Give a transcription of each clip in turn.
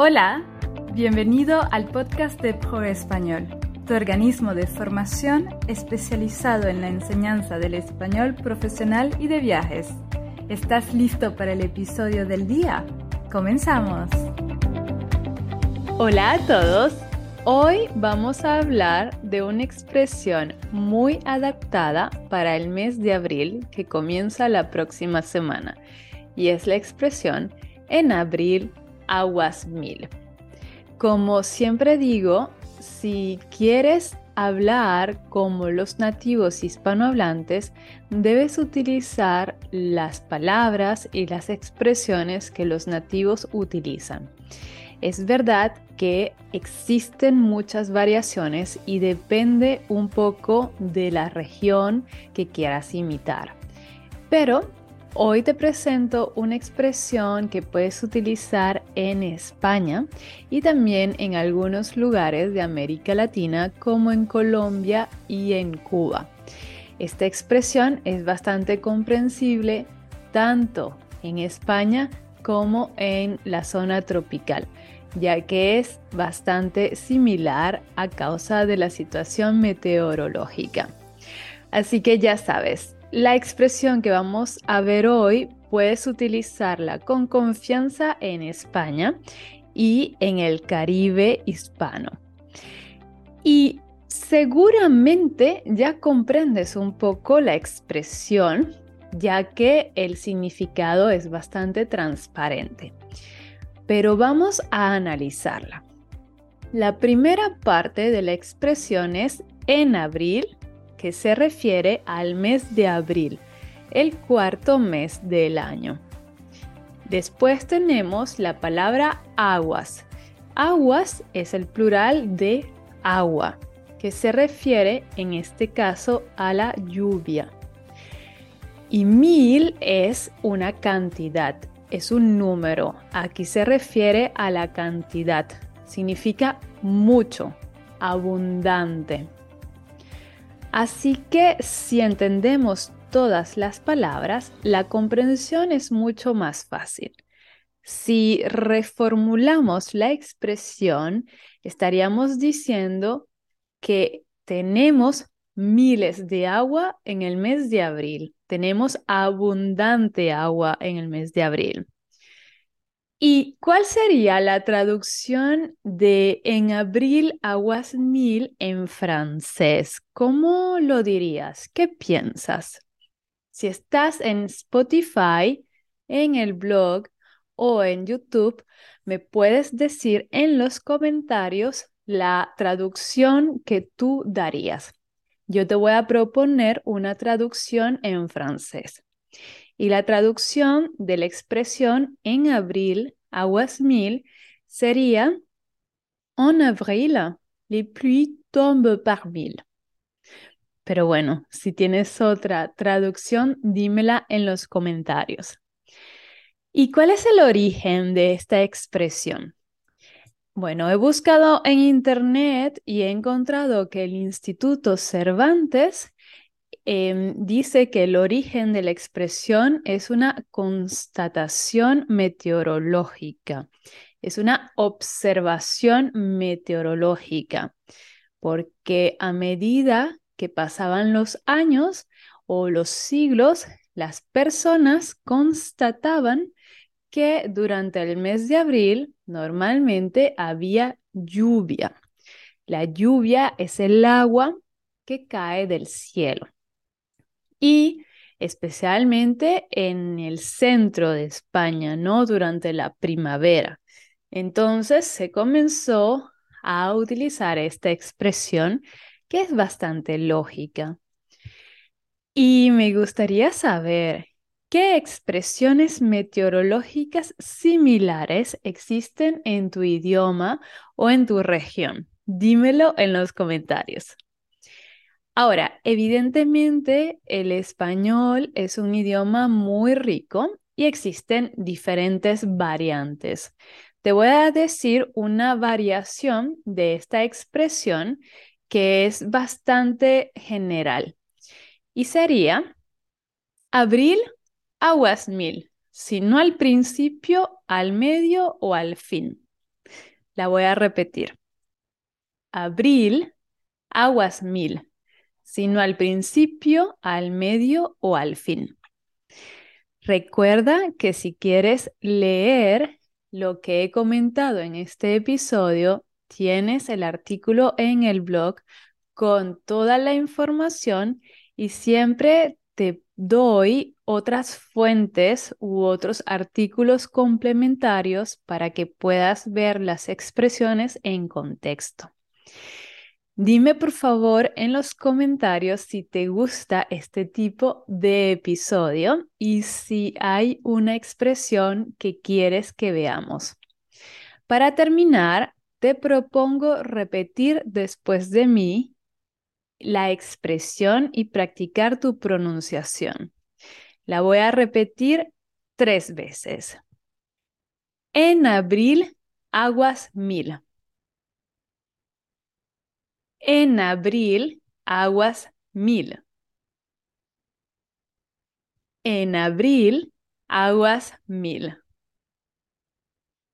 Hola, bienvenido al podcast de Pro Español, tu organismo de formación especializado en la enseñanza del español profesional y de viajes. ¿Estás listo para el episodio del día? Comenzamos. Hola a todos. Hoy vamos a hablar de una expresión muy adaptada para el mes de abril que comienza la próxima semana y es la expresión en abril aguas mil. Como siempre digo, si quieres hablar como los nativos hispanohablantes, debes utilizar las palabras y las expresiones que los nativos utilizan. Es verdad que existen muchas variaciones y depende un poco de la región que quieras imitar. Pero Hoy te presento una expresión que puedes utilizar en España y también en algunos lugares de América Latina como en Colombia y en Cuba. Esta expresión es bastante comprensible tanto en España como en la zona tropical, ya que es bastante similar a causa de la situación meteorológica. Así que ya sabes, la expresión que vamos a ver hoy puedes utilizarla con confianza en España y en el Caribe hispano. Y seguramente ya comprendes un poco la expresión, ya que el significado es bastante transparente. Pero vamos a analizarla. La primera parte de la expresión es en abril que se refiere al mes de abril, el cuarto mes del año. Después tenemos la palabra aguas. Aguas es el plural de agua, que se refiere en este caso a la lluvia. Y mil es una cantidad, es un número. Aquí se refiere a la cantidad. Significa mucho, abundante. Así que si entendemos todas las palabras, la comprensión es mucho más fácil. Si reformulamos la expresión, estaríamos diciendo que tenemos miles de agua en el mes de abril. Tenemos abundante agua en el mes de abril. ¿Y cuál sería la traducción de en abril aguas mil en francés? ¿Cómo lo dirías? ¿Qué piensas? Si estás en Spotify, en el blog o en YouTube, me puedes decir en los comentarios la traducción que tú darías. Yo te voy a proponer una traducción en francés. Y la traducción de la expresión en abril, aguas mil, sería En avril, les pluies tombent par mille. Pero bueno, si tienes otra traducción, dímela en los comentarios. ¿Y cuál es el origen de esta expresión? Bueno, he buscado en internet y he encontrado que el Instituto Cervantes Em, dice que el origen de la expresión es una constatación meteorológica, es una observación meteorológica, porque a medida que pasaban los años o los siglos, las personas constataban que durante el mes de abril normalmente había lluvia. La lluvia es el agua que cae del cielo y especialmente en el centro de España, ¿no? Durante la primavera. Entonces se comenzó a utilizar esta expresión que es bastante lógica. Y me gustaría saber qué expresiones meteorológicas similares existen en tu idioma o en tu región. Dímelo en los comentarios. Ahora, evidentemente el español es un idioma muy rico y existen diferentes variantes. Te voy a decir una variación de esta expresión que es bastante general y sería abril aguas mil, si no al principio, al medio o al fin. La voy a repetir. Abril, aguas mil, sino al principio, al medio o al fin. Recuerda que si quieres leer lo que he comentado en este episodio, tienes el artículo en el blog con toda la información y siempre te doy otras fuentes u otros artículos complementarios para que puedas ver las expresiones en contexto. Dime por favor en los comentarios si te gusta este tipo de episodio y si hay una expresión que quieres que veamos. Para terminar, te propongo repetir después de mí la expresión y practicar tu pronunciación. La voy a repetir tres veces. En abril, aguas mil. En abril, aguas mil. En abril, aguas mil.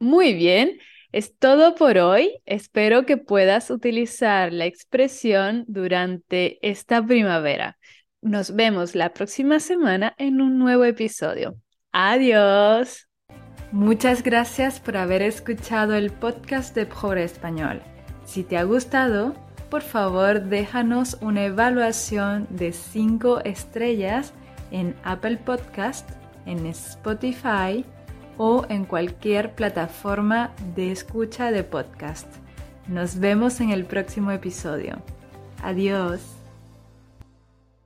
Muy bien. Es todo por hoy. Espero que puedas utilizar la expresión durante esta primavera. Nos vemos la próxima semana en un nuevo episodio. Adiós. Muchas gracias por haber escuchado el podcast de Pobre Español. Si te ha gustado, por favor déjanos una evaluación de 5 estrellas en Apple Podcast, en Spotify, o en cualquier plataforma de escucha de podcast. Nos vemos en el próximo episodio. Adiós.